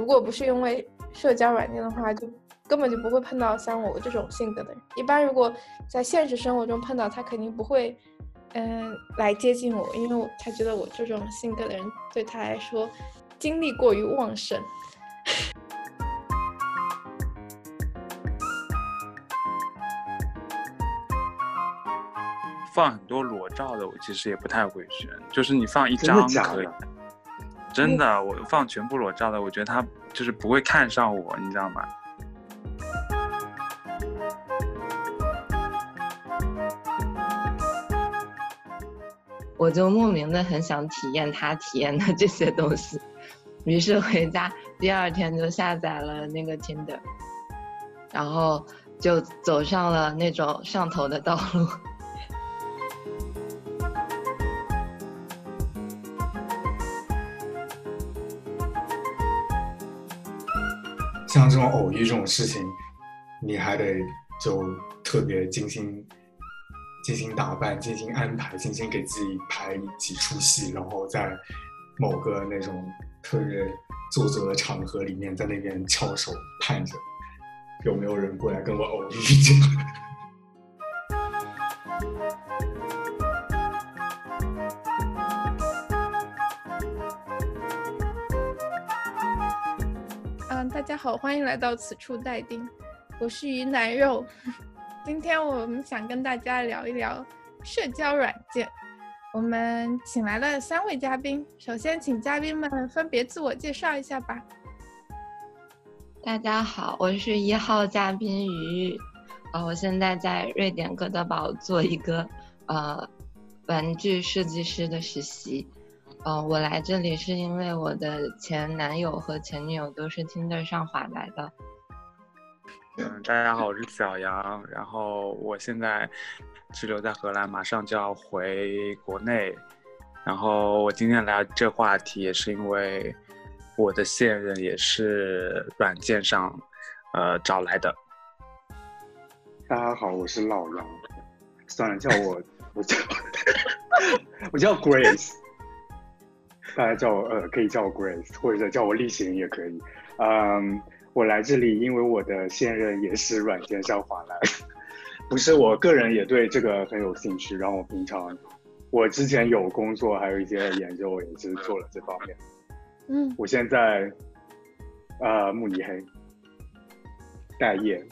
如果不是因为社交软件的话，就根本就不会碰到像我这种性格的人。一般如果在现实生活中碰到他，肯定不会，嗯，来接近我，因为他觉得我这种性格的人对他来说精力过于旺盛。放很多裸照的，我其实也不太会选。就是你放一张可以，真的，我放全部裸照的，我觉得他就是不会看上我，你知道吗？我就莫名的很想体验他体验的这些东西，于是回家第二天就下载了那个 Tinder，然后就走上了那种上头的道路。像这种偶遇这种事情，你还得就特别精心、精心打扮、精心安排、精心给自己排几出戏，然后在某个那种特别做作的场合里面，在那边翘首盼着有没有人过来跟我偶遇这样。好，欢迎来到此处待定，我是云南肉。今天我们想跟大家聊一聊社交软件。我们请来了三位嘉宾，首先请嘉宾们分别自我介绍一下吧。大家好，我是一号嘉宾鱼，呃，我现在在瑞典哥德堡做一个呃玩具设计师的实习。哦，我来这里是因为我的前男友和前女友都是 Tinder 上滑来的。嗯，大家好，我是小杨，然后我现在滞留在荷兰，马上就要回国内。然后我今天来这话题也是因为我的现任也是软件上呃找来的。大家好，我是老杨，算了，叫我我叫 我叫 Grace。大家叫我呃，可以叫我 Grace，或者叫我例行也可以。嗯，我来这里，因为我的现任也是软件上华来，不是我个人也对这个很有兴趣。然后我平常，我之前有工作，还有一些研究，也是做了这方面。嗯，我现在，呃，慕尼黑待业。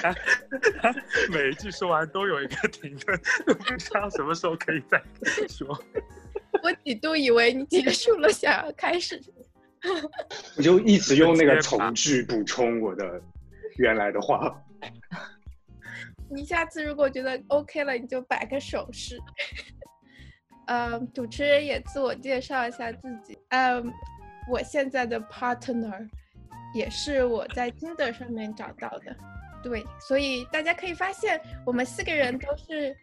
他 他每一句说完都有一个停顿，都不知道什么时候可以再说。我几度以为你结束了，想要开始。我就一直用那个从句补充我的原来的话。你下次如果觉得 OK 了，你就摆个手势。嗯，主持人也自我介绍一下自己。嗯，我现在的 partner。也是我在 Tinder 上面找到的，对，所以大家可以发现，我们四个人都是，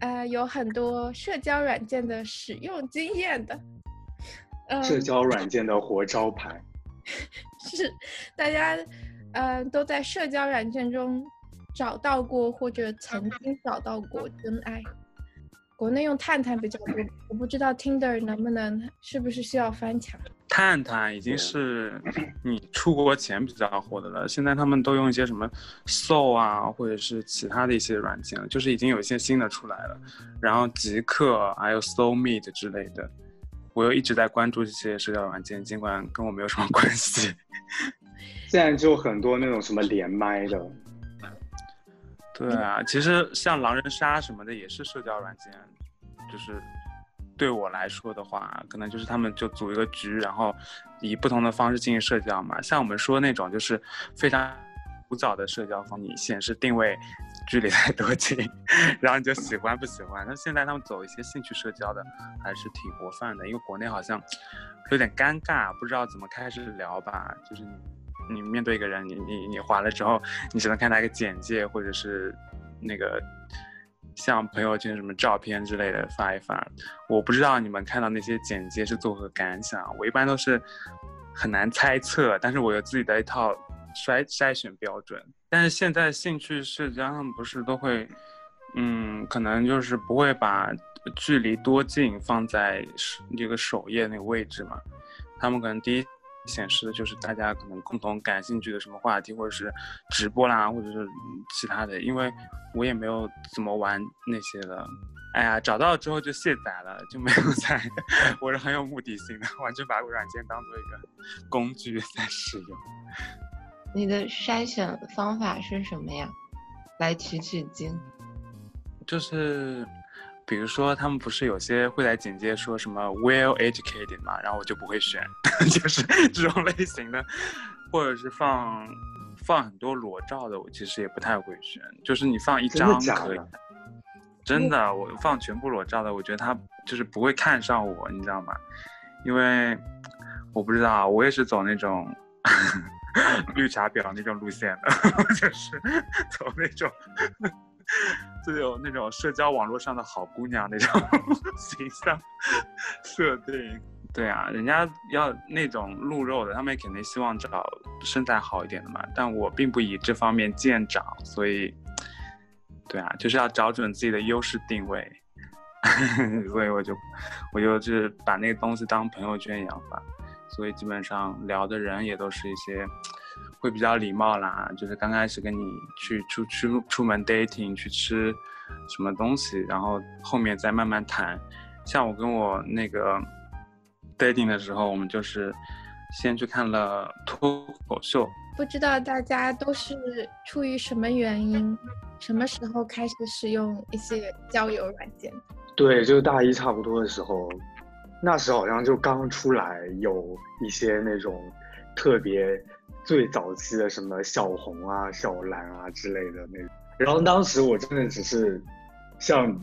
呃，有很多社交软件的使用经验的，社交软件的活招牌，是，大家，呃，都在社交软件中找到过或者曾经找到过真爱。国内用探探比较多，我不知道 Tinder 能不能，是不是需要翻墙？探探已经是你出国前比较火的了，现在他们都用一些什么 Soul 啊，或者是其他的一些软件，就是已经有一些新的出来了。然后极客还有 Soul Meet 之类的，我又一直在关注这些社交软件，尽管跟我没有什么关系。现在就很多那种什么连麦的。对啊，其实像狼人杀什么的也是社交软件，就是对我来说的话，可能就是他们就组一个局，然后以不同的方式进行社交嘛。像我们说那种就是非常古早的社交方你显示定位距离在多近，然后你就喜欢不喜欢。那现在他们走一些兴趣社交的还是挺活泛的，因为国内好像有点尴尬，不知道怎么开始聊吧，就是你。你面对一个人，你你你划了之后，你只能看他一个简介，或者是那个像朋友圈什么照片之类的发一发。我不知道你们看到那些简介是作何感想。我一般都是很难猜测，但是我有自己的一套筛筛选标准。但是现在兴趣社交上不是都会，嗯，可能就是不会把距离多近放在这个首页那个位置嘛。他们可能第一显示的就是大家可能共同感兴趣的什么话题，或者是直播啦，或者是其他的。因为我也没有怎么玩那些的。哎呀，找到之后就卸载了，就没有再。我是很有目的性的，完全把软件当做一个工具在使用。你的筛选方法是什么呀？来取取经。就是，比如说他们不是有些会来简介说什么 well educated 嘛，然后我就不会选，就是这种类型的，或者是放放很多裸照的，我其实也不太会选。就是你放一张可以。真的，我放全部裸照的，我觉得他就是不会看上我，你知道吗？因为我不知道，我也是走那种 绿茶婊那种路线的，就是走那种就有那种社交网络上的好姑娘那种 形象设定。对啊，人家要那种露肉的，他们肯定希望找身材好一点的嘛。但我并不以这方面见长，所以。对啊，就是要找准自己的优势定位，所以我就，我就是把那个东西当朋友圈一样吧，所以基本上聊的人也都是一些会比较礼貌啦，就是刚开始跟你去出出出门 dating 去吃什么东西，然后后面再慢慢谈。像我跟我那个 dating 的时候，我们就是先去看了脱口秀。不知道大家都是出于什么原因，什么时候开始使用一些交友软件？对，就是大一差不多的时候，那时好像就刚出来有一些那种特别最早期的什么小红啊、小蓝啊之类的那种。然后当时我真的只是像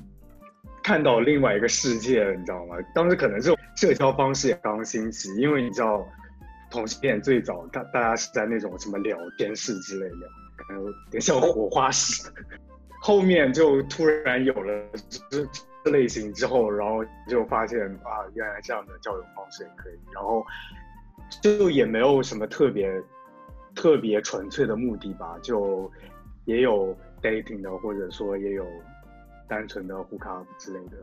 看到另外一个世界，你知道吗？当时可能这种社交方式也刚兴起，因为你知道。同性恋最早，大大家是在那种什么聊天室之类的，可能有点像火花室。后面就突然有了这这类型之后，然后就发现啊，原来这样的交友方式也可以。然后就也没有什么特别特别纯粹的目的吧，就也有 dating 的，或者说也有单纯的互卡之类的。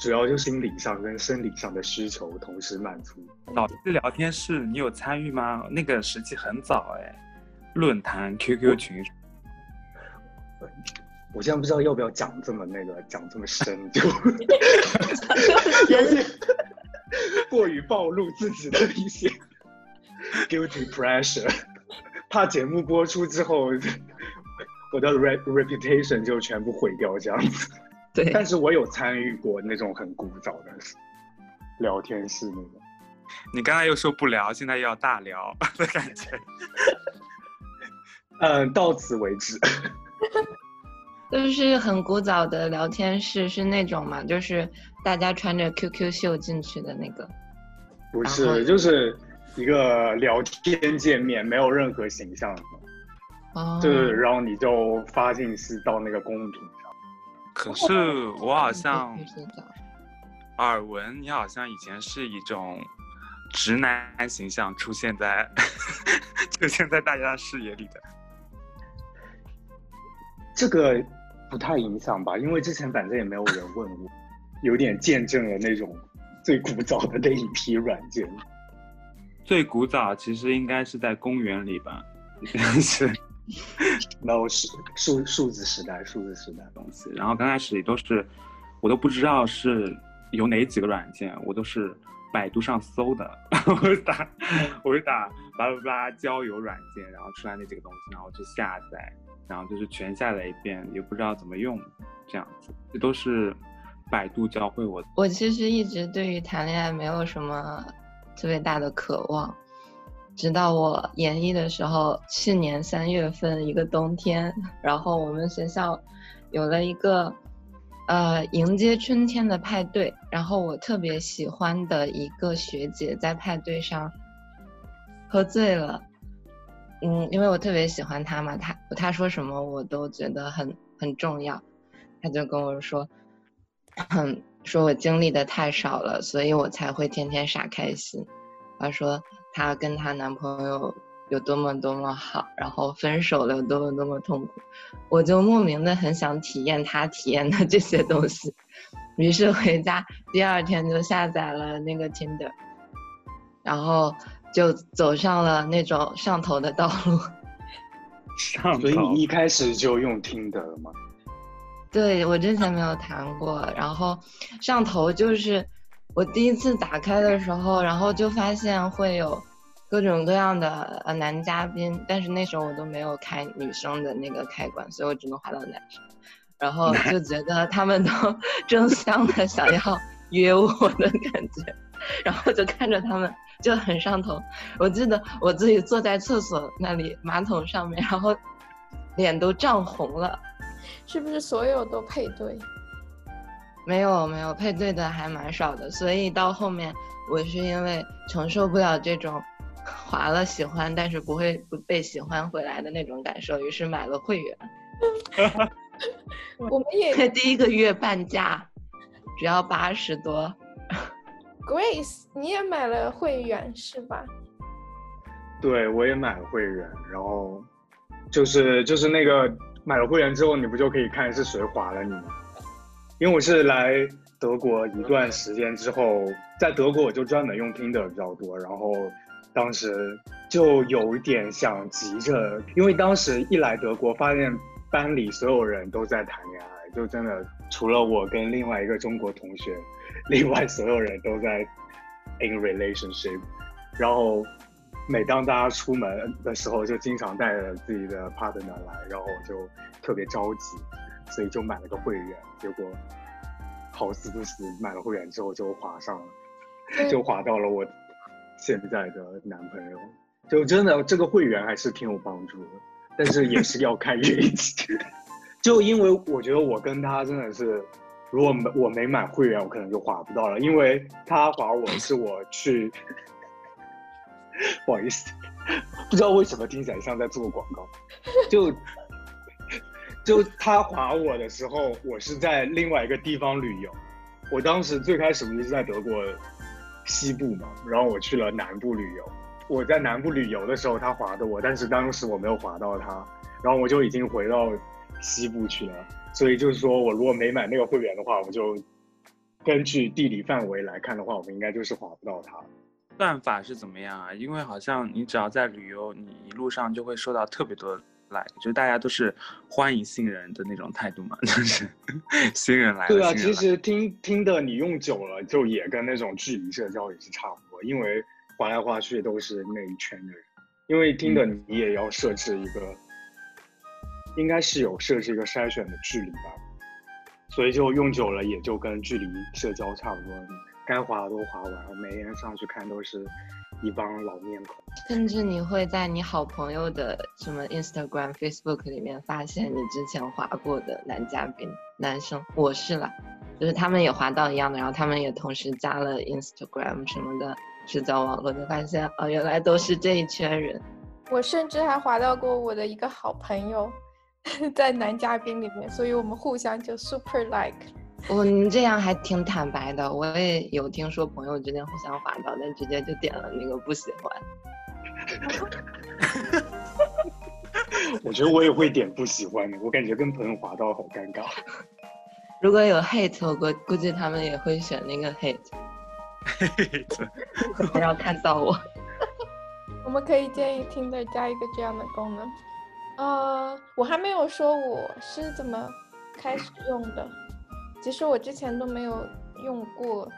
主要就心理上跟生理上的需求同时满足。老师聊天室你有参与吗？那个时期很早哎，论坛、QQ 群。我现在不知道要不要讲这么那个，讲这么深，就 过于暴露自己的一些 guilty pressure，怕节目播出之后，我的 re reputation 就全部毁掉这样子。对，但是我有参与过那种很古早的聊天室那种。你刚才又说不聊，现在又要大聊的感觉。嗯，到此为止。就是很古早的聊天室，是那种嘛？就是大家穿着 QQ 秀进去的那个。不是，就是一个聊天界面，没有任何形象。哦。就是然后你就发信息到那个公屏上。可是我好像耳闻，你好像以前是一种直男形象出现在 出现在大家视野里的。这个不太影响吧，因为之前反正也没有人问我，有点见证了那种最古早的那一批软件。最古早其实应该是在公园里吧，是。no 是数数字时代，数字时代东西。然后刚开始也都是，我都不知道是有哪几个软件，我都是百度上搜的。我打，我就打巴拉巴拉交友软件，然后出来那几个东西，然后去下载，然后就是全下载一遍，也不知道怎么用，这样子。这都是百度教会我。我其实一直对于谈恋爱没有什么特别大的渴望。直到我研一的时候，去年三月份一个冬天，然后我们学校有了一个呃迎接春天的派对，然后我特别喜欢的一个学姐在派对上喝醉了，嗯，因为我特别喜欢她嘛，她她说什么我都觉得很很重要，她就跟我说，说我经历的太少了，所以我才会天天傻开心，她说。她跟她男朋友有多么多么好，然后分手了有多么多么痛苦，我就莫名的很想体验她体验的这些东西，于是回家第二天就下载了那个 Tinder，然后就走上了那种上头的道路。上所以头你一开始就用听的了吗？对我之前没有谈过，然后上头就是我第一次打开的时候，然后就发现会有各种各样的呃男嘉宾，但是那时候我都没有开女生的那个开关，所以我只能滑到男生，然后就觉得他们都 争相的想要约我的感觉，然后就看着他们就很上头。我记得我自己坐在厕所那里马桶上面，然后脸都涨红了。是不是所有都配对？没有没有配对的还蛮少的，所以到后面我是因为承受不了这种划了喜欢但是不会不被喜欢回来的那种感受，于是买了会员。我们也第一个月半价，只要八十多。Grace，你也买了会员是吧？对，我也买了会员，然后就是就是那个买了会员之后，你不就可以看是谁划了你吗？因为我是来德国一段时间之后，在德国我就专门用 Tinder 比较多，然后当时就有点想急着，因为当时一来德国，发现班里所有人都在谈恋爱，就真的除了我跟另外一个中国同学，另外所有人都在 in relationship，然后每当大家出门的时候，就经常带着自己的 partner 来，然后我就特别着急，所以就买了个会员，结果好死不死买了会员之后就划上了，就划到了我现在的男朋友，就真的这个会员还是挺有帮助的，但是也是要看运气，就因为我觉得我跟他真的是。如果没我没买会员，我可能就划不到了，因为他划我是我去，不好意思，不知道为什么听起来像在做广告，就就他划我的时候，我是在另外一个地方旅游，我当时最开始不是在德国西部嘛，然后我去了南部旅游，我在南部旅游的时候他划的我，但是当时我没有划到他，然后我就已经回到西部去了。所以就是说，我如果没买那个会员的话，我就根据地理范围来看的话，我们应该就是划不到它。算法是怎么样啊？因为好像你只要在旅游，你一路上就会收到特别多的 like，就是大家都是欢迎新人的那种态度嘛，就是新人来了。对啊，其实听听的你用久了，就也跟那种距离社交也是差不多，因为划来划去都是那一圈的人。因为听的你也要设置一个。应该是有设置一个筛选的距离吧，所以就用久了也就跟距离社交差不多，该划的都划完了，每天上去看都是一帮老面孔。甚至你会在你好朋友的什么 Instagram、Facebook 里面发现你之前划过的男嘉宾、男生，我是啦，就是他们也划到一样的，然后他们也同时加了 Instagram 什么的社交网络，就发现哦，原来都是这一圈人。我甚至还划到过我的一个好朋友。在男嘉宾里面，所以我们互相就 super like。我你这样还挺坦白的，我也有听说朋友之间互相划到，但直接就点了那个不喜欢。我觉得我也会点不喜欢的，我感觉跟朋友划到好尴尬。如果有 hate，我估估计他们也会选那个 hate，不要看到我。我们可以建议 Tinder 加一个这样的功能。呃，我还没有说我是怎么开始用的。其实我之前都没有用过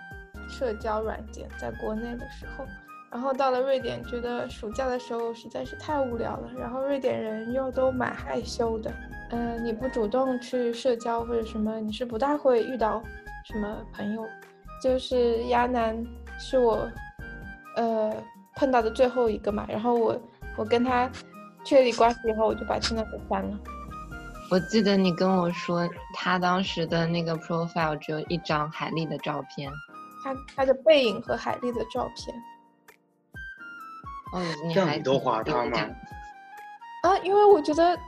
社交软件，在国内的时候。然后到了瑞典，觉得暑假的时候实在是太无聊了。然后瑞典人又都蛮害羞的，呃，你不主动去社交或者什么，你是不大会遇到什么朋友。就是亚楠是我，呃，碰到的最后一个嘛。然后我我跟他。确立关系以后，我就把现在给删了。我记得你跟我说，他当时的那个 profile 只有一张海丽的照片，他他的背影和海丽的照片。哦，你这样还你都划他吗？啊，因为我觉得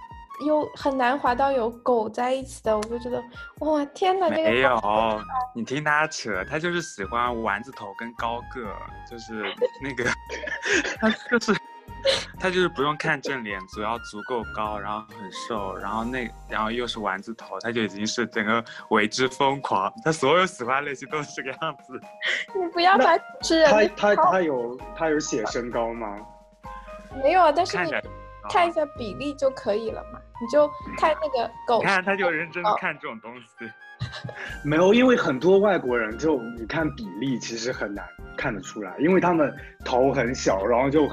有很难划到有狗在一起的，我就觉得哇天哪，这个没有，你听他扯，他就是喜欢丸子头跟高个，就是那个，他就是。他就是不用看正脸，只要足够高，然后很瘦，然后那然后又是丸子头，他就已经是整个为之疯狂。他所有喜欢类型都是这个样子。你不要把主持人他他他有他有写身高吗？没有啊，但是你看一下比例就可以了嘛，你就看那个狗你看他就认真的哦看这种东西。没有，因为很多外国人就你看比例其实很难看得出来，因为他们头很小，然后就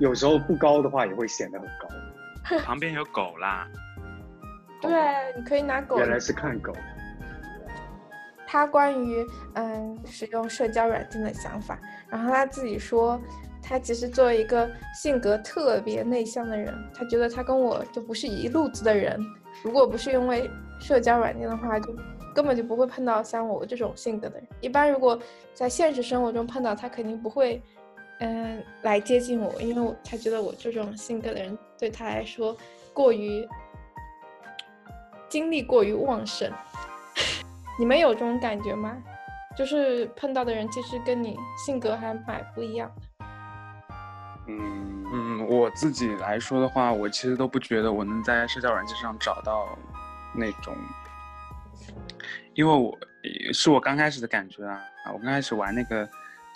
有时候不高的话也会显得很高。旁边有狗啦，对，你可以拿狗原来是看狗。他关于嗯使用社交软件的想法，然后他自己说，他其实作为一个性格特别内向的人，他觉得他跟我就不是一路子的人。如果不是因为社交软件的话，就根本就不会碰到像我这种性格的人。一般如果在现实生活中碰到他，肯定不会嗯来接近我，因为我他觉得我这种性格的人对他来说过于精力过于旺盛。你们有这种感觉吗？就是碰到的人其实跟你性格还蛮不一样的。嗯嗯，我自己来说的话，我其实都不觉得我能在社交软件上找到那种，因为我是我刚开始的感觉啊，我刚开始玩那个，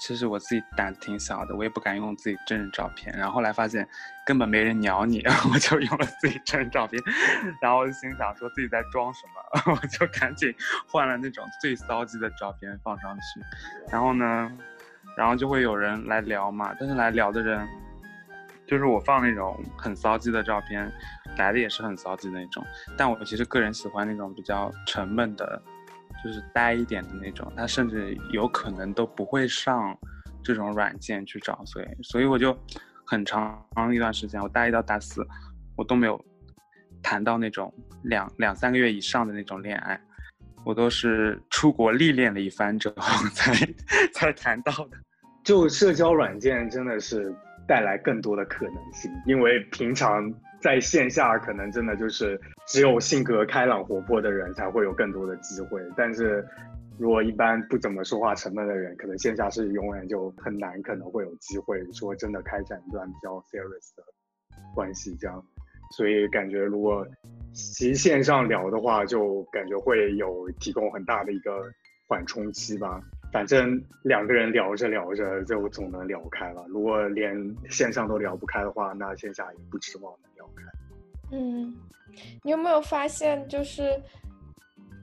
其实我自己胆子挺小的，我也不敢用自己真人照片，然后后来发现根本没人鸟你，我就用了自己真人照片，然后心想说自己在装什么，我就赶紧换了那种最骚气的照片放上去，然后呢，然后就会有人来聊嘛，但是来聊的人。就是我放那种很骚气的照片，来的也是很骚气的那种。但我其实个人喜欢那种比较沉闷的，就是呆一点的那种。他甚至有可能都不会上这种软件去找，所以所以我就很长一段时间，我大一到大四，我都没有谈到那种两两三个月以上的那种恋爱，我都是出国历练了一番之后 才才谈到的。就社交软件真的是带来更多的可能性，因为平常在线下可能真的就是只有性格开朗活泼的人才会有更多的机会，但是如果一般不怎么说话、沉闷的人，可能线下是永远就很难可能会有机会说真的开展一段比较 serious 的关系这样，所以感觉如果其实线上聊的话，就感觉会有提供很大的一个缓冲期吧。反正两个人聊着聊着就总能聊开了。如果连线上都聊不开的话，那线下也不指望能聊开。嗯，你有没有发现，就是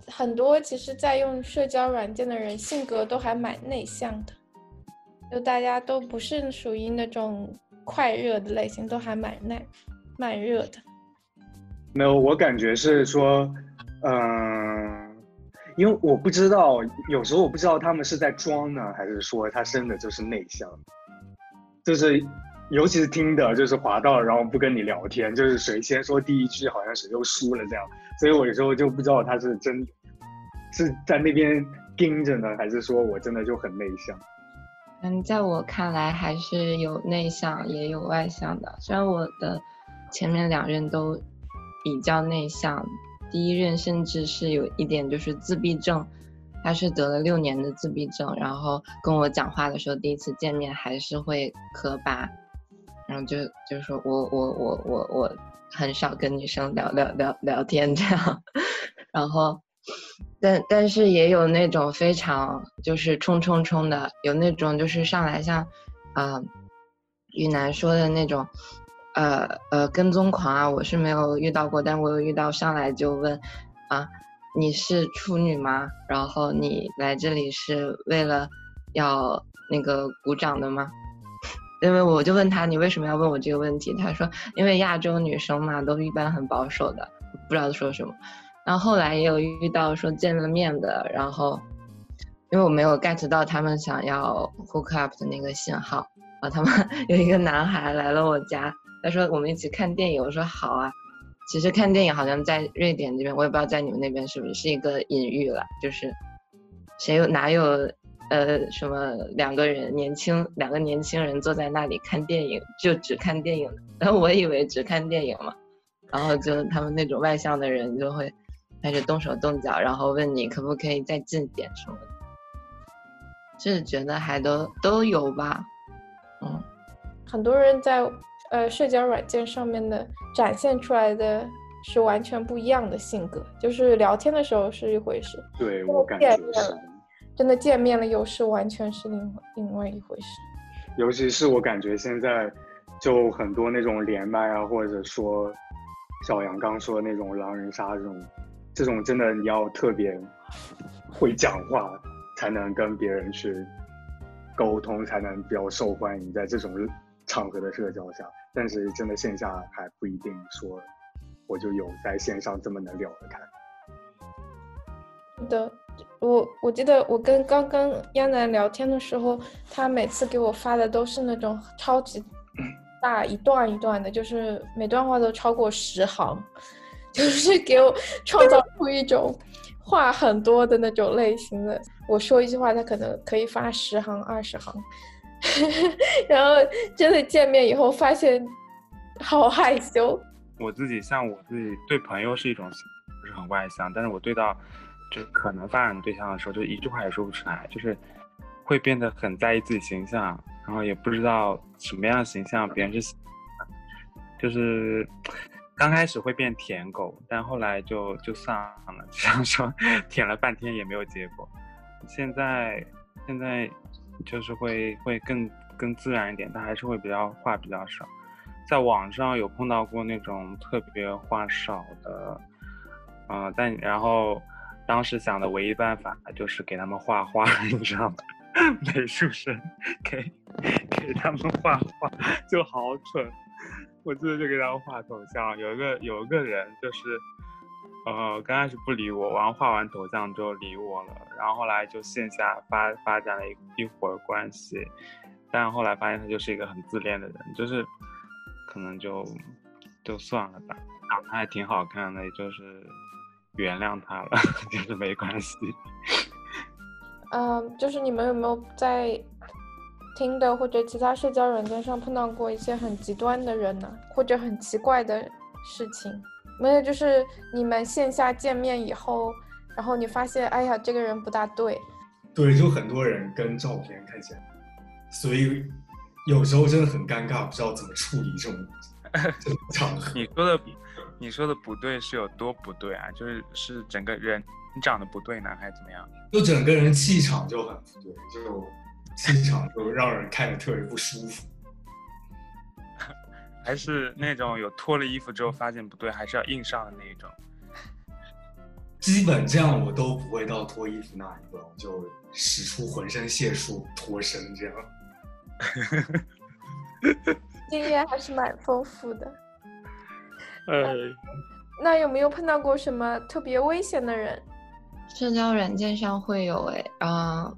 很多其实在用社交软件的人性格都还蛮内向的，就大家都不是属于那种快热的类型，都还蛮耐慢热的。没有，我感觉是说，嗯、因为我不知道，有时候我不知道他们是在装呢，还是说他真的就是内向，就是尤其是听的，就是滑到然后不跟你聊天，就是谁先说第一句，好像谁就输了这样，所以我有时候就不知道他是真是在那边盯着呢，还是说我真的就很内向。嗯，在我看来还是有内向也有外向的。虽然我的前面两任都比较内向，第一任甚至是有一点就是自闭症，他是得了六年的自闭症，然后跟我讲话的时候，第一次见面还是会磕巴，然后就就说我我我我我很少跟女生聊聊聊聊天这样，然后。但但是也有那种非常就是冲冲冲的，有那种就是上来像，呃，雨楠说的那种，呃呃跟踪狂啊，我是没有遇到过，但我有遇到上来就问，啊，你是处女吗？然后你来这里是为了要那个鼓掌的吗？因为我就问他你为什么要问我这个问题，他说因为亚洲女生嘛都一般很保守的，不知道说什么。然后后来也有遇到说见了面的，然后因为我没有 get 到他们想要 hook up 的那个信号，然后他们 有一个男孩来了我家，他说我们一起看电影，我说好啊。其实看电影好像在瑞典这边，我也不知道在你们那边是不是是一个隐喻了，就是谁有哪有呃什么两个人年轻两个年轻人坐在那里看电影，就只看电影，然后我以为只看电影嘛，然后就他们那种外向的人就会。开始动手动脚，然后问你可不可以再近点什么的，就是觉得还都都有吧，嗯，很多人在呃社交软件上面的展现出来的是完全不一样的性格，就是聊天的时候是一回事，对我感觉是，真的见面了又是完全是另另外一回事。尤其是我感觉现在就很多那种连麦啊，或者说小杨刚说的那种狼人杀这种，这种真的你要特别会讲话才能跟别人去沟通，才能比较受欢迎，在这种场合的社交下。但是真的线下还不一定说我就有在线上这么能聊得开。的。我我记得我跟刚刚亚楠聊天的时候，他每次给我发的都是那种超级大一段一段的，就是每段话都超过十行，就是给我创造出一种话很多的那种类型的。我说一句话，他可能可以发十行二十行，然后真的见面以后发现好害羞。我自己像我自己对朋友是一种不是很外向，但是我对到。就是可能发展对象的时候，就一句话也说不出来，就是会变得很在意自己形象，然后也不知道什么样的形象别人是，就是刚开始会变舔狗，但后来就就算了，就像说舔了半天也没有结果。现在现在就是会会更更自然一点，但还是会比较话比较少。在网上有碰到过那种特别话少的，啊，但然后。当时想的唯一办法就是给他们画画，你知道吗？美术生给给他们画画就好蠢。我记得就给他们画头像，有一个有一个人就是，呃，刚开始不理我，然后画完头像之后理我了，然后后来就线下发发展了一一会儿关系，但后来发现他就是一个很自恋的人，就是可能就就算了吧。长得还挺好看的，就是。原谅他了，就是没关系。嗯，就是你们有没有在听的或者其他社交软件上碰到过一些很极端的人呢？或者很奇怪的事情？没有，就是你们线下见面以后，然后你发现，哎呀，这个人不大对。对，就很多人跟照片看起来，所以有时候真的很尴尬，不知道怎么处理这种 这种场合。你说的。你说的不对是有多不对啊？就是是整个人你长得不对呢，还是怎么样？就整个人气场就很不对，就气场就让人看着特别不舒服。还是那种有脱了衣服之后发现不对，还是要硬上的那一种。基本这样我都不会到脱衣服那一步，就使出浑身解数脱身这样。经验还是蛮丰富的。呃，那有没有碰到过什么特别危险的人？社交软件上会有哎，啊，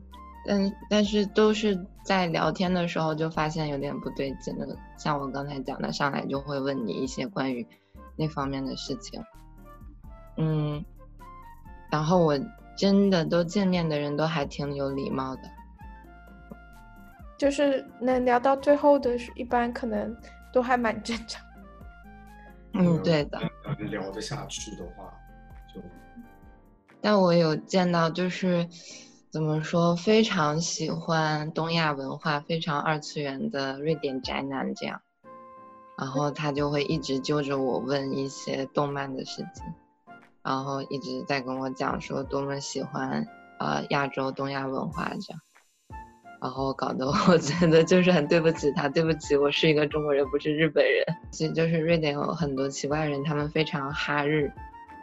但但是都是在聊天的时候就发现有点不对劲的，像我刚才讲的，上来就会问你一些关于那方面的事情，嗯，然后我真的都见面的人都还挺有礼貌的，就是能聊到最后的，一般可能都还蛮正常。嗯，对的。聊得下去的话，就。但我有见到，就是怎么说，非常喜欢东亚文化、非常二次元的瑞典宅男这样，然后他就会一直揪着我问一些动漫的事情，然后一直在跟我讲说多么喜欢呃亚洲东亚文化这样。然后搞得我 觉得就是很对不起他，对不起，我是一个中国人，不是日本人。其实就是瑞典有很多奇怪人，他们非常哈日。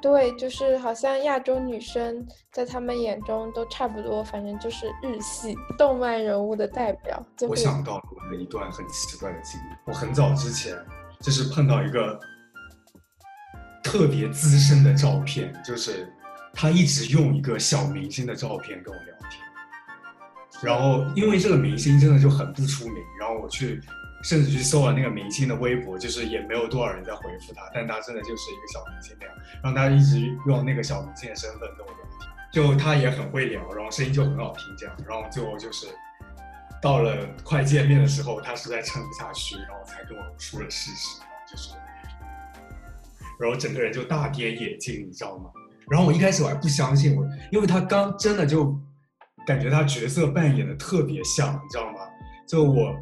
对，就是好像亚洲女生在他们眼中都差不多，反正就是日系动漫人物的代表。我想到了一段很奇怪的经历，我很早之前就是碰到一个特别资深的照片，就是他一直用一个小明星的照片跟我聊天。然后，因为这个明星真的就很不出名，然后我去，甚至去搜了那个明星的微博，就是也没有多少人在回复他，但他真的就是一个小明星那样。然后他一直用那个小明星的身份跟我聊天，就他也很会聊，然后声音就很好听这样。然后最后就是到了快见面的时候，他实在撑不下去，然后才跟我说了事实，然后就是，然后整个人就大跌眼镜，你知道吗？然后我一开始我还不相信我，因为他刚真的就。感觉他角色扮演的特别像，你知道吗？就我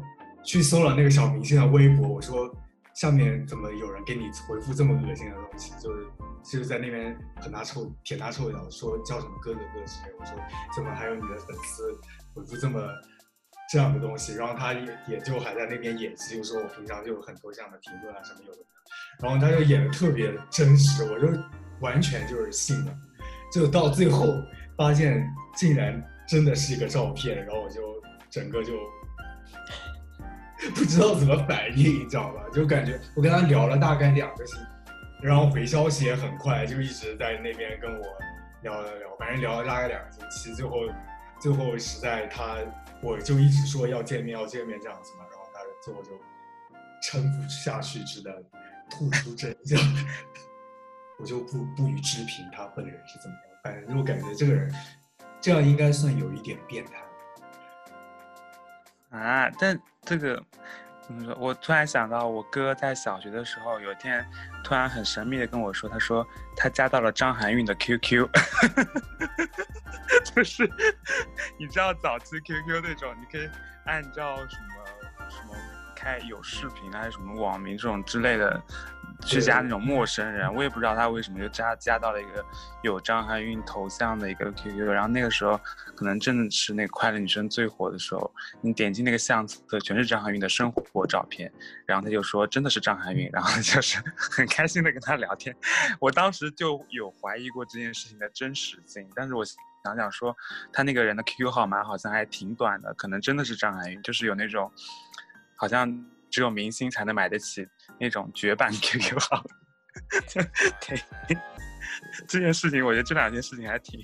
去搜了那个小明星的微博，我说下面怎么有人给你回复这么恶心的东西？就是就是在那边喷他臭舔他臭脚，说叫什么哥哥哥之类。我说怎么还有你的粉丝回复这么这样的东西？然后他也也就还在那边演戏，就说我平常就有很多这样的评论啊什么有的。然后他就演的特别真实，我就完全就是信了。就到最后发现竟然真的是一个照片，然后我就整个就不知道怎么反应，你知道吧？就感觉我跟他聊了大概两个星，然后回消息也很快，就一直在那边跟我聊聊聊，反正聊了大概两个星期，最后最后实在他我就一直说要见面要见面这样子嘛，然后他最后就撑不下去，只能吐出真相。我就不不予置评他本人是怎么样，反正我感觉这个人这样应该算有一点变态啊。但这个怎么说？我突然想到，我哥在小学的时候，有一天突然很神秘的跟我说，他说他加到了张含韵的 QQ，就是你知道早期 QQ 那种，你可以按照什么什么开有视频还是什么网名这种之类的。去加那种陌生人，我也不知道他为什么就加加到了一个有张含韵头像的一个 QQ，然后那个时候可能真的是那个快乐女生最火的时候，你点击那个相册全是张含韵的生活照片，然后他就说真的是张含韵，然后就 是很开心的跟他聊天，我当时就有怀疑过这件事情的真实性，但是我想想说他那个人的 QQ 号码好像还挺短的，可能真的是张含韵，就是有那种好像只有明星才能买得起。那种绝版 QQ 号，对 这件事情，我觉得这两件事情还挺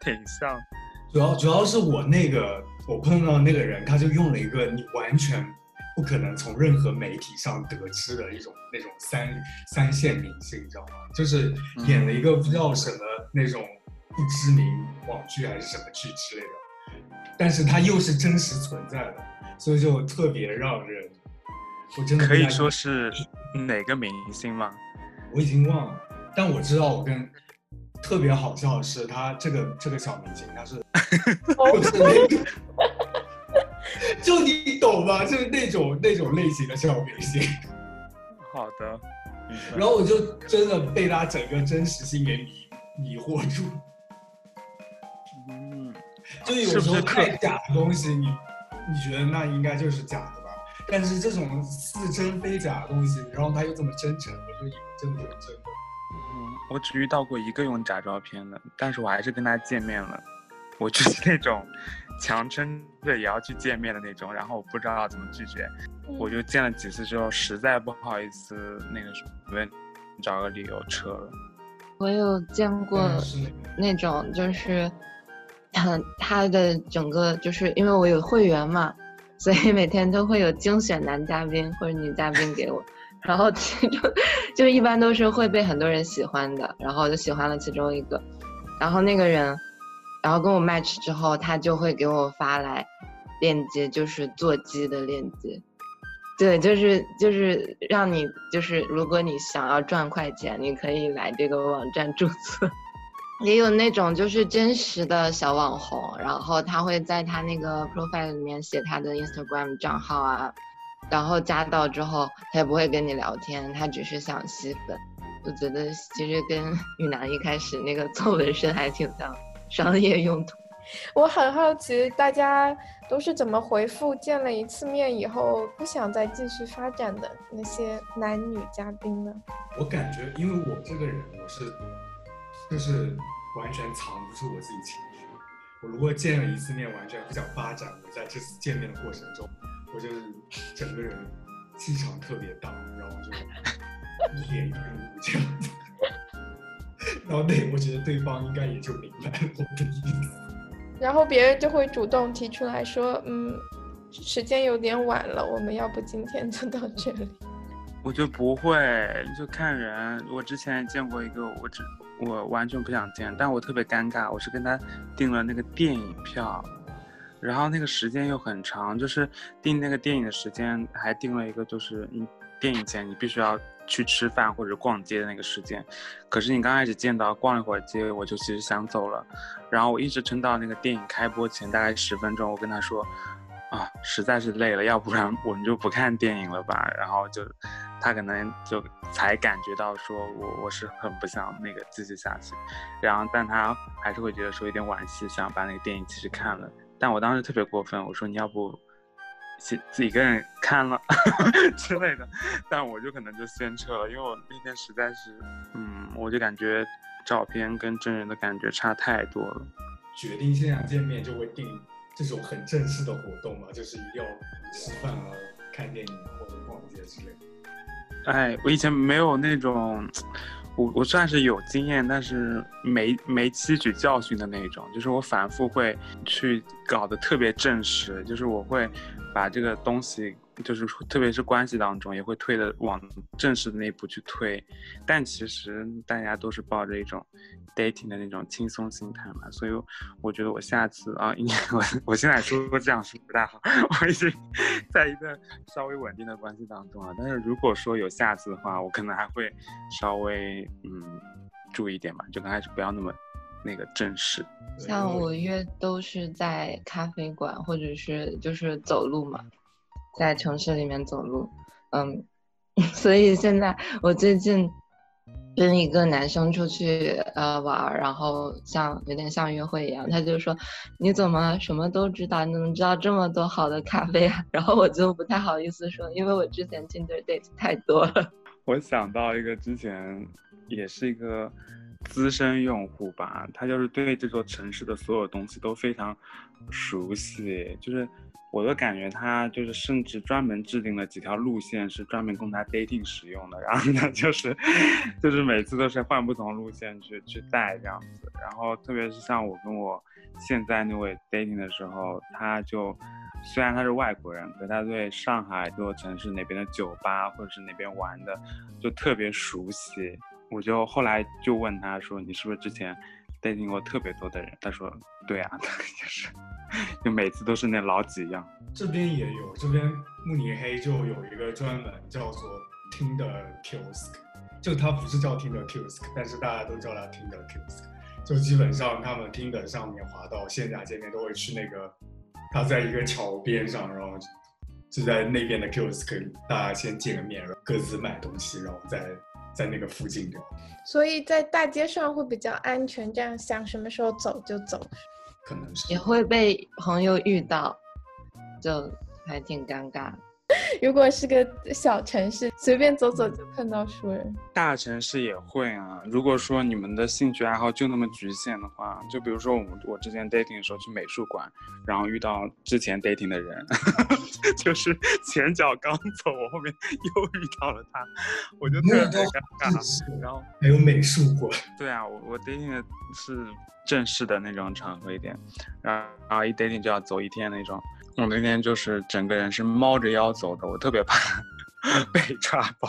挺像。主要主要是我那个我碰到那个人，他就用了一个你完全不可能从任何媒体上得知的一种那种三三线明星，你知道吗？就是演了一个不知道什么那种不知名网剧还是什么剧之类的，但是他又是真实存在的，所以就特别让人。我真的可以说是哪个明星吗？我已经忘了，但我知道我跟特别好笑的是，他这个这个小明星，他是 就是那个，就你懂吧？就是那种那种类型的小明星。好的。然后我就真的被他整个真实性给迷迷惑住。嗯。就有时候太假的东西，你你觉得那应该就是假的。但是这种似真非假的东西，然后他又这么真诚，我就以为真的是真的。嗯，我只遇到过一个用假照片的，但是我还是跟他见面了。我就是那种强撑着也要去见面的那种，然后我不知道怎么拒绝，我就见了几次之后，实在不好意思那个什么，找个理由撤了。我有见过那种，就是他他的整个就是因为我有会员嘛。所以每天都会有精选男嘉宾或者女嘉宾给我，然后其中就一般都是会被很多人喜欢的，然后就喜欢了其中一个，然后那个人，然后跟我 match 之后，他就会给我发来链接，就是座机的链接，对，就是就是让你就是如果你想要赚快钱，你可以来这个网站注册。也有那种就是真实的小网红，然后他会在他那个 profile 里面写他的 Instagram 账号啊，然后加到之后，他也不会跟你聊天，他只是想吸粉。我觉得其实跟 雨楠一开始那个做纹身还挺像，商业用途。我很好奇，大家都是怎么回复见了一次面以后不想再继续发展的那些男女嘉宾呢？我感觉，因为我这个人，我是。就是完全藏不住我自己情绪。我如果见了一次面，完全不想发展。我在这次见面的过程中，我就是整个人气场特别大，然后就一脸厌恶这样子。然后那我觉得对方应该也就明白了我的意思。然后别人就会主动提出来说：“嗯，时间有点晚了，我们要不今天就到这里。”我就不会，就看人。我之前见过一个，我只。我完全不想见，但我特别尴尬。我是跟他订了那个电影票，然后那个时间又很长，就是订那个电影的时间还订了一个，就是你电影前你必须要去吃饭或者逛街的那个时间。可是你刚开始见到逛一会儿街，我就其实想走了，然后我一直撑到那个电影开播前大概十分钟，我跟他说，啊，实在是累了，要不然我们就不看电影了吧。然后就他可能就才感觉到说我我是很不想那个继续下去，然后但他还是会觉得说有点惋惜，想把那个电影继续看了。但我当时特别过分，我说你要不自自己一个人看了 之类的，但我就可能就先撤了，因为我那天实在是，嗯，我就感觉照片跟真人的感觉差太多了。决定线下见面就会定这种很正式的活动嘛，就是一定要吃饭啊、看电影或者逛街之类的。哎，我以前没有那种，我我算是有经验，但是没没吸取教训的那种，就是我反复会去搞得特别正式，就是我会把这个东西。就是特别是关系当中，也会推的往正式的那一步去推，但其实大家都是抱着一种 dating 的那种轻松心态嘛，所以我觉得我下次啊，应该我我现在说这样是不太好，我已经在一个稍微稳定的关系当中了，但是如果说有下次的话，我可能还会稍微嗯注意点吧，就刚开始不要那么那个正式。像我约都是在咖啡馆或者是就是走路嘛。在城市里面走路，嗯，所以现在我最近跟一个男生出去呃玩，然后像有点像约会一样，他就说你怎么什么都知道？你怎么知道这么多好的咖啡啊？然后我就不太好意思说，因为我之前 Tinder date 太多了。我想到一个之前也是一个资深用户吧，他就是对这座城市的所有东西都非常熟悉，就是。我都感觉他就是甚至专门制定了几条路线，是专门供他 dating 使用的。然后他，就是 就是每次都是换不同路线去去带这样子。然后特别是像我跟我现在那位 dating 的时候，他就虽然他是外国人，可他对上海这座城市哪边的酒吧或者是哪边玩的就特别熟悉。我就后来就问他说：“你是不是之前？”带进过特别多的人，他说：“对啊，他 就是，就每次都是那老几样。”这边也有，这边慕尼黑就有一个专门叫做 Tinder Kiosk，就它不是叫 Tinder Kiosk，但是大家都叫它 Tinder Kiosk。就基本上他们 Tinder 上面滑到线下见面都会去那个，它在一个桥边上，然后就在那边的 Kiosk，大家先见个面，然后各自买东西，然后再。在那个附近的，所以在大街上会比较安全，这样想什么时候走就走，可能是。也会被朋友遇到，就还挺尴尬。如果是个小城市，随便走走就碰到熟人。大城市也会啊。如果说你们的兴趣爱好就那么局限的话，就比如说我我之前 dating 的时候去美术馆，然后遇到之前 dating 的人，就是前脚刚走，我后面又遇到了他，我就特别尴尬。然后还有美术馆。对啊，我我 dating 的是正式的那种场合一点，然后然后一 dating 就要走一天那种。我那天就是整个人是猫着腰走的，我特别怕 被抓包。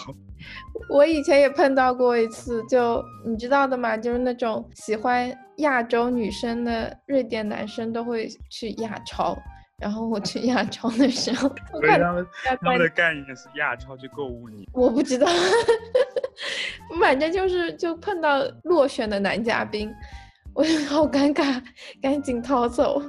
我以前也碰到过一次，就你知道的嘛，就是那种喜欢亚洲女生的瑞典男生都会去亚超，然后我去亚超的时候，我看他们他们的概念是亚超去购物你，我不知道，反正就是就碰到落选的男嘉宾，我好尴尬，赶紧逃走。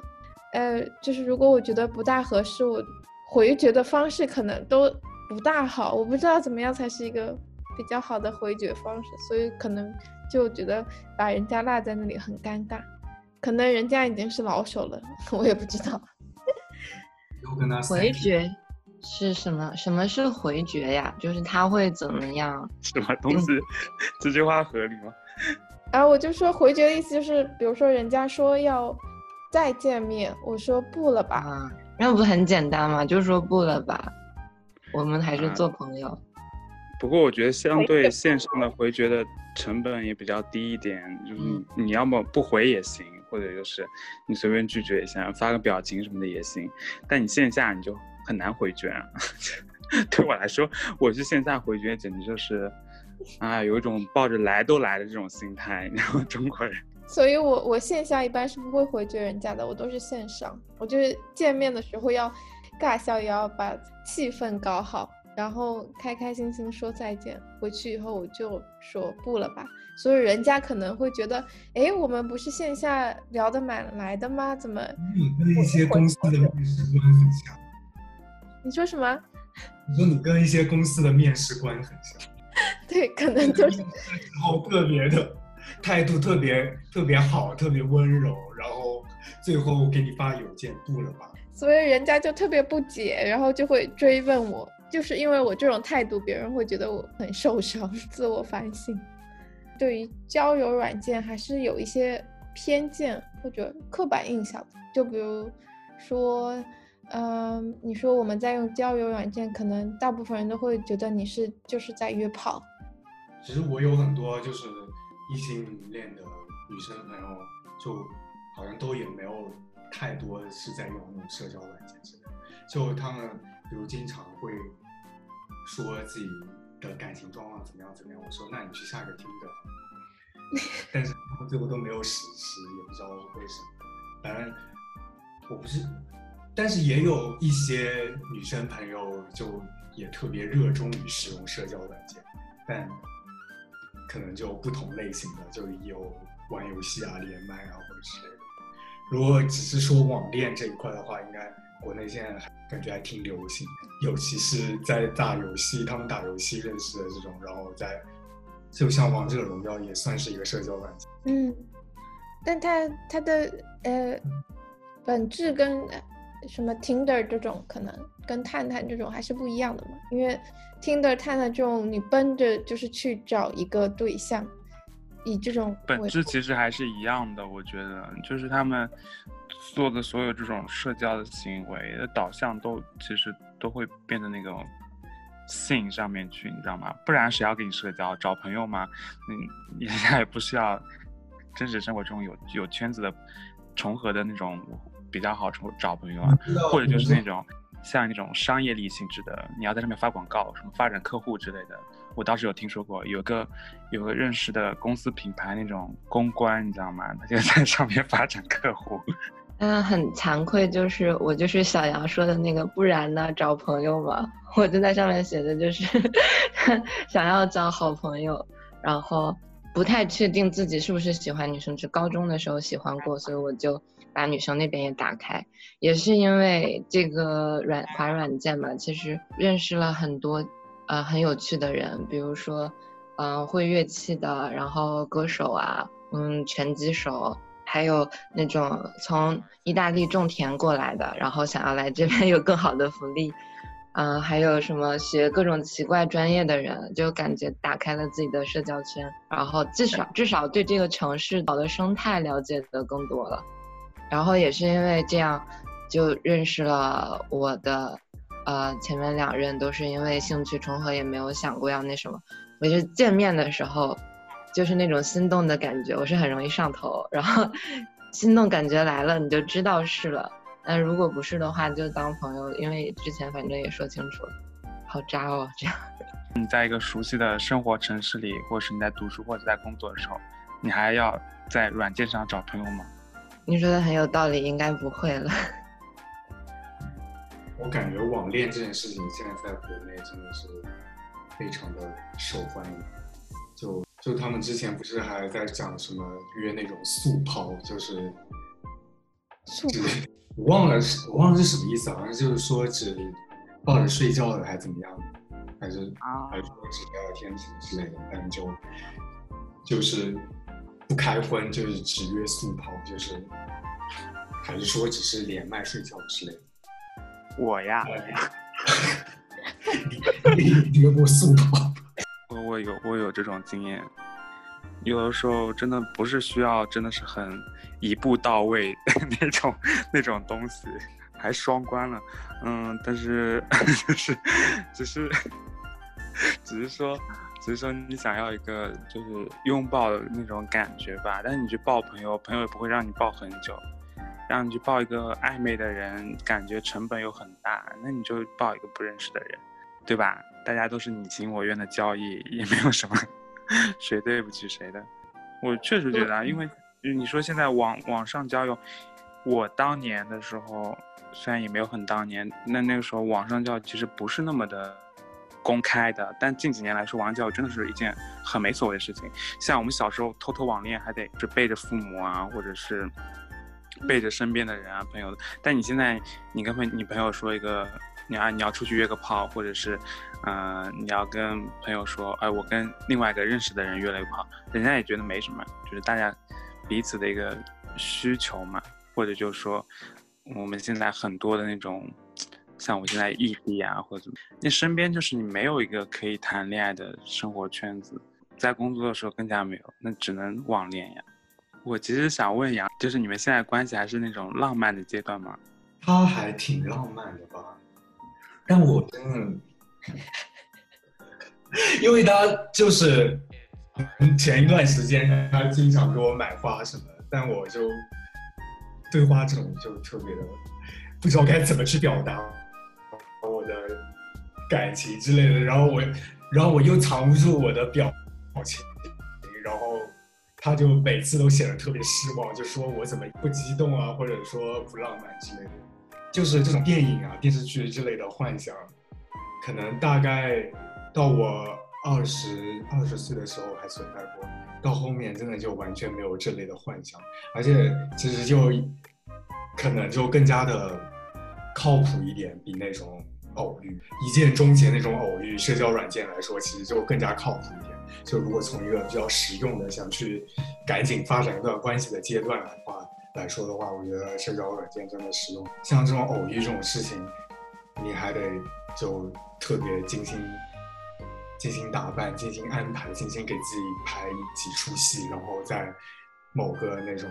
呃，就是如果我觉得不大合适，我回绝的方式可能都不大好，我不知道怎么样才是一个比较好的回绝方式，所以可能就觉得把人家落在那里很尴尬，可能人家已经是老手了，我也不知道。回绝是什么？什么是回绝呀？就是他会怎么样？什么东西？这句话合理吗？啊，我就说回绝的意思就是，比如说人家说要。再见面，我说不了吧，啊，那不很简单吗？就说不了吧，我们还是做朋友。不过我觉得相对线上的回绝的成本也比较低一点，就是你要么不回也行，或者就是你随便拒绝一下，发个表情什么的也行。但你线下你就很难回绝啊。对我来说，我去线下回绝简直就是，啊，有一种抱着来都来的这种心态，然后中国人。所以，我我线下一般是不会回绝人家的，我都是线上。我就是见面的时候要尬笑，也要把气氛搞好，然后开开心心说再见。回去以后我就说不了吧。所以人家可能会觉得，哎，我们不是线下聊得蛮来的吗？怎么？你跟一些公司的面试官很像。你说什么？你说你跟一些公司的面试官很像，对，可能就是然后特别的态度特别特别好，特别温柔，然后最后给你发邮件不了吧？所以人家就特别不解，然后就会追问我，就是因为我这种态度，别人会觉得我很受伤，自我反省。对于交友软件还是有一些偏见或者刻板印象的，就比如说，嗯、你说我们在用交友软件，可能大部分人都会觉得你是就是在约炮，其实我有很多就是异性恋的女生朋友，就好像都也没有太多是在用那种社交软件之类的，就他们比如经常会说自己的感情状况怎么样怎么样，我说那你去下一个听的，但是他们最后都没有实施，也不知道为什么。反正我不是，但是也有一些女生朋友就也特别热衷于使用社交软件，但可能就不同类型的，就有玩游戏啊、连麦啊或者之类的。如果只是说网恋这一块的话，应该国内现在感觉还挺流行的，尤其是在打游戏，他们打游戏认识的这种，然后在就像王者荣耀也算是一个社交软件。嗯，但它它的呃本质跟什么 Tinder 这种可能跟探探这种还是不一样的嘛，因为 Tinder、探探这种你奔着就是去找一个对象，以这种本质其实还是一样的，我觉得就是他们做的所有这种社交的行为的导向都其实都会变得那种性上面去，你知道吗？不然谁要跟你社交？找朋友吗？你人家也不需要真实生活中有有圈子的重合的那种比较好找找朋友啊，或者就是那种像那种商业利益性质的，你要在上面发广告，什么发展客户之类的。我当时有听说过，有个有个认识的公司品牌那种公关，你知道吗？他就 在上面发展客户。嗯，很惭愧，就是我就是小杨说的那个，不然呢找朋友嘛，我就在上面写的就是 想要找好朋友，然后不太确定自己是不是喜欢女生，只高中的时候喜欢过，所以我就把女生那边也打开，也是因为这个软滑软件嘛，其实认识了很多呃很有趣的人，比如说嗯、呃会乐器的，然后歌手啊，嗯拳击手。还有那种从意大利种田过来的，然后想要来这边 有更好的福利，嗯、还有什么学各种奇怪专业的人，就感觉打开了自己的社交圈，然后至少至少对这个城市好的生态了解的更多了，然后也是因为这样，就认识了我的，呃，前面两任都是因为兴趣重合，也没有想过要那什么，我就见面的时候。就是那种心动的感觉，我是很容易上头，然后心动感觉来了，你就知道是了。那如果不是的话，就当朋友，因为之前反正也说清楚了。好渣哦，这样。你在一个熟悉的生活城市里，或是你在读书或者在工作的时候，你还要在软件上找朋友吗？你说的很有道理，应该不会了。我感觉网恋这件事情现在在国内真的是非常的受欢迎，就就他们之前不是还在讲什么约那种速抛，就是速抛我忘了是我忘了是什么意思，好像就是说只抱着睡觉的还怎么样，还是啊还是说只聊聊天什么之类的，反正就就是不开荤，就是只约速抛，就是还是说只是连麦睡觉之类的。我呀，你约过速跑？我我有我有这种经验，有的时候真的不是需要真的是很一步到位 那种那种东西，还双关了，嗯，但是 就是只是只是说只是说你想要一个就是拥抱的那种感觉吧，但是你去抱朋友，朋友也不会让你抱很久。让你去抱一个暧昧的人，感觉成本又很大，那你就抱一个不认识的人，对吧？大家都是你情我愿的交易，也没有什么谁对不起谁的。我确实觉得，因为你说现在网网上交友，我当年的时候虽然也没有很当年，那那个时候网上交其实不是那么的公开的，但近几年来说，网上交友真的是一件很没所谓的事情。像我们小时候偷偷网恋，还得是背着父母啊，或者是。背着身边的人啊，朋友，但你现在你跟朋你朋友说一个你要你要出去约个炮，或者是，嗯，你要跟朋友说，哎，我跟另外一个认识的人约了一个炮，人家也觉得没什么，就是大家彼此的一个需求嘛，或者就是说，我们现在很多的那种，像我现在异地啊，或者怎么，你身边就是你没有一个可以谈恋爱的生活圈子，在工作的时候更加没有，那只能网恋呀。我其实想问杨，就是你们现在关系还是那种浪漫的阶段吗？他还挺浪漫的吧。但我真的，因为他就是前一段时间他经常给我买花什么，但我就对花这种就特别的不知道该怎么去表达我的感情之类的，然后我然后我又藏不住我的表情，然后他就每次都显得特别失望，就说我怎么不激动啊，或者说不浪漫之类的。就是这种电影啊、电视剧之类的幻想，可能大概到我二十二十岁的时候还存在过，到后面真的就完全没有这类的幻想，而且其实就可能就更加的靠谱一点，比那种偶遇一见钟情那种偶遇社交软件来说，其实就更加靠谱一点。就如果从一个比较实用的想去赶紧发展一段关系的阶段的话。来说的话，我觉得社交软件真的实用。像这种偶遇这种事情，你还得就特别精心、精心打扮、精心安排、精心给自己排几出戏，然后在某个那种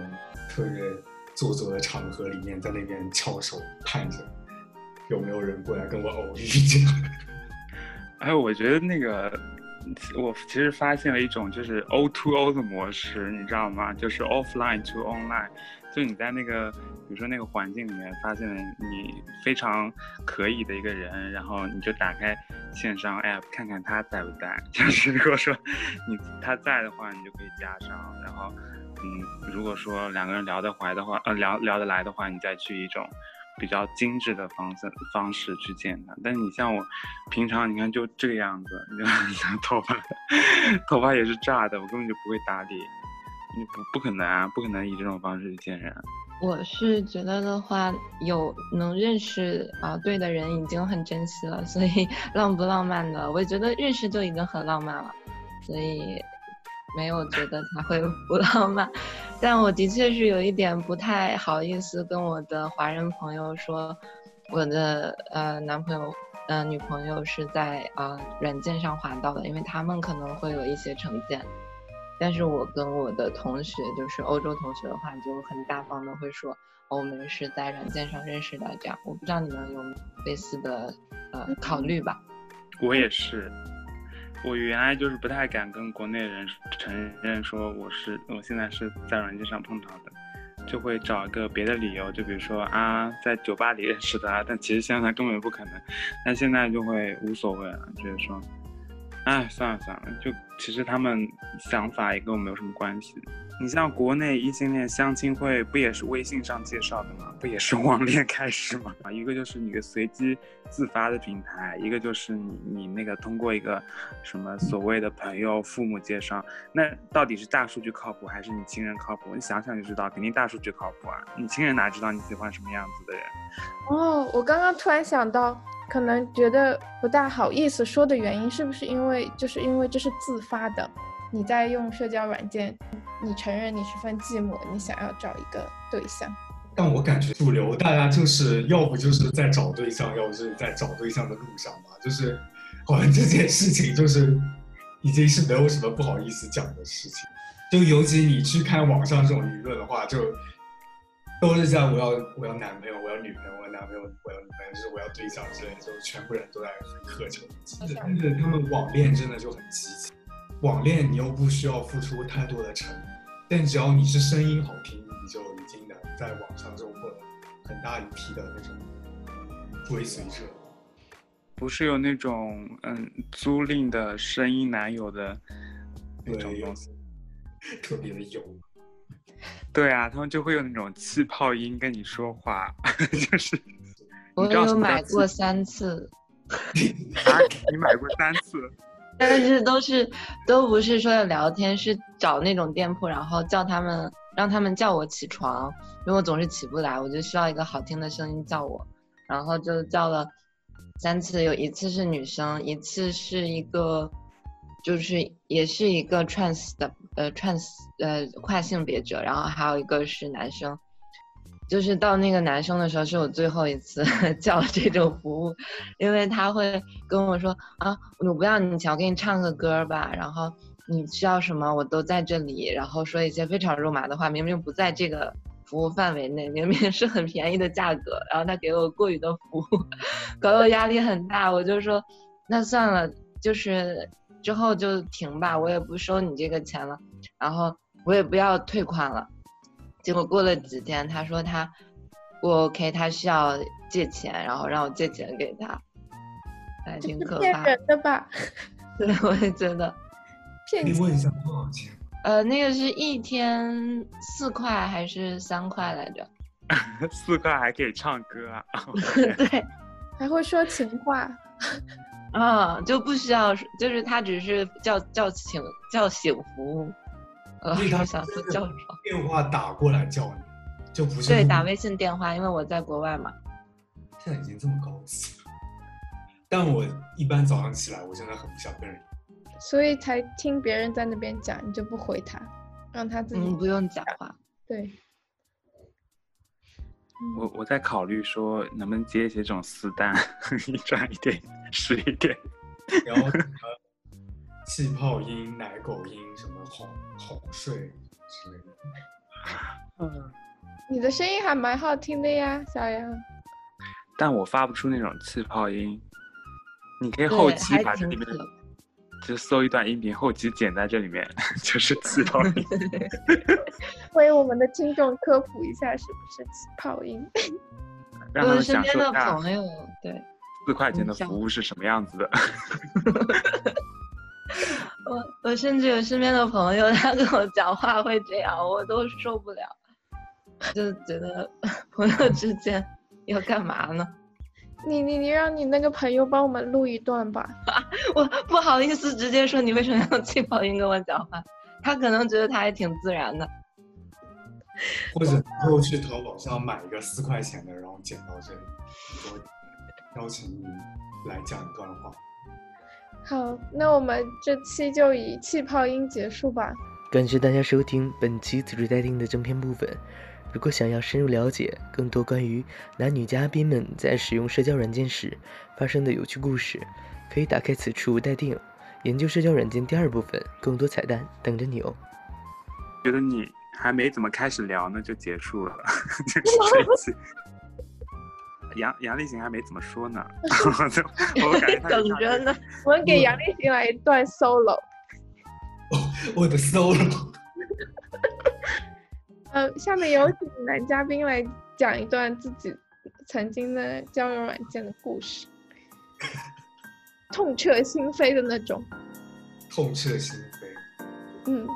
特别做作的场合里面，在那边翘首盼着有没有人过来跟我偶遇。这样。哎，我觉得那个我其实发现了一种就是 O to O 的模式，你知道吗？就是 offline to online。就你在那个，比如说那个环境里面发现了你非常可以的一个人，然后你就打开线上 app 看看他在不在。就是如果说你他在的话，你就可以加上。然后，嗯，如果说两个人聊得怀的话，呃，聊聊得来的话，你再去一种比较精致的方式方式去见他。但你像我，平常你看就这个样子，你看 头发，头发也是炸的，我根本就不会打理。你不不可能啊，不可能以这种方式去见人。我是觉得的话，有能认识啊对的人已经很珍惜了，所以 浪不浪漫的，我觉得认识就已经很浪漫了，所以没有觉得他会不浪漫。但我的确是有一点不太好意思跟我的华人朋友说，我的呃男朋友呃女朋友是在啊软件上滑到的，因为他们可能会有一些成见。但是我跟我的同学，就是欧洲同学的话，就很大方的会说，我们是在软件上认识的，这样。我不知道你们有类似的呃考虑吧？我也是，我原来就是不太敢跟国内人承认说我是我现在是在软件上碰到的，就会找一个别的理由，就比如说啊，在酒吧里认识的啊，但其实现在根本不可能。但现在就会无所谓了，就是说。哎，算了算了，就其实他们想法也跟我没有什么关系。你像国内异性恋相亲会，不也是微信上介绍的吗？不也是网恋开始吗？一个就是你个随机自发的平台，一个就是你你那个通过一个什么所谓的朋友、父母介绍，那到底是大数据靠谱还是你亲人靠谱？你想想就知道，肯定大数据靠谱啊！你亲人哪知道你喜欢什么样子的人？哦，我刚刚突然想到。可能觉得不大好意思说的原因，是不是因为就是因为这是自发的？你在用社交软件，你承认你十分寂寞，你想要找一个对象。但我感觉主流大家就是要不就是在找对象，要不就是在找对象的路上吧。就是好像这件事情就是已经是没有什么不好意思讲的事情。就尤其你去看网上这种舆论的话，就都是在我要我要男朋友，我要女朋友。我要男朋友，我要女朋友，就是我要对象之类，就全部人都在苛求。但是他们网恋真的就很激情，网恋你又不需要付出太多的成本，但只要你是声音好听，你就已经能在网上就获很大一批的那种追随者。不是有那种嗯租赁的声音男友的那种东西，特别的油。对啊，他们就会用那种气泡音跟你说话，就是。我有买过三次。啊，你买过三次？但是都是都不是说要聊天，是找那种店铺，然后叫他们让他们叫我起床，因为我总是起不来，我就需要一个好听的声音叫我，然后就叫了三次，有一次是女生，一次是一个，就是也是一个 trans 的呃 trans 呃跨性别者，然后还有一个是男生。就是到那个男生的时候，是我最后一次 叫这种服务，因为他会跟我说啊，我不要你钱，我给你唱个歌吧，然后你需要什么我都在这里，然后说一些非常肉麻的话，明明不在这个服务范围内，明明是很便宜的价格，然后他给我过于的服务，搞得我压力很大，我就说那算了，就是之后就停吧，我也不收你这个钱了，然后我也不要退款了。结果过了几天，他说他不 OK，他需要借钱，然后让我借钱给他，还挺可怕。的吧？对，我也觉得。骗你问一下多少钱？呃，那个是一天四块还是三块来着？四块还可以唱歌啊？对，还会说情话。啊，就不需要，就是他只是叫叫醒叫醒服务。所以他想说叫电话打过来叫你，就不是对打微信电话，因为我在国外嘛。现在已经这么高级了，但我一般早上起来，我真的很不想跟人。所以才听别人在那边讲，你就不回他，让他自己。嗯，不用讲话。对。我我在考虑说，能不能接一些这种私单，一赚一点是一点。然后。气泡音、奶狗音，什么哄哄睡之类的。嗯，你的声音还蛮好听的呀，小杨。但我发不出那种气泡音。你可以后期把这里面就搜一段音频，后期剪在这里面，就是气泡音。为我们的听众科普一下，是不是气泡音？让他们享受一下。朋友，对。四块钱的服务是什么样子的？我我甚至有身边的朋友，他跟我讲话会这样，我都受不了，就觉得朋友之间要干嘛呢？你你你让你那个朋友帮我们录一段吧。我不好意思直接说你为什么用气泡音跟我讲话，他可能觉得他还挺自然的。或者以后去淘宝上买一个四块钱的，然后剪到这里，我邀请你来讲一段话。好，那我们这期就以气泡音结束吧。感谢大家收听本期组织待定的正片部分。如果想要深入了解更多关于男女嘉宾们在使用社交软件时发生的有趣故事，可以打开此处待定，研究社交软件第二部分，更多彩蛋等着你哦。觉得你还没怎么开始聊呢，就结束了，就 是 这杨杨立行还没怎么说呢 我感觉等着呢。我们给杨立行来一段 solo。我的 solo。呃，下面有请男嘉宾来讲一段自己曾经的交友软件的故事，痛彻心扉的那种。痛彻心扉。嗯。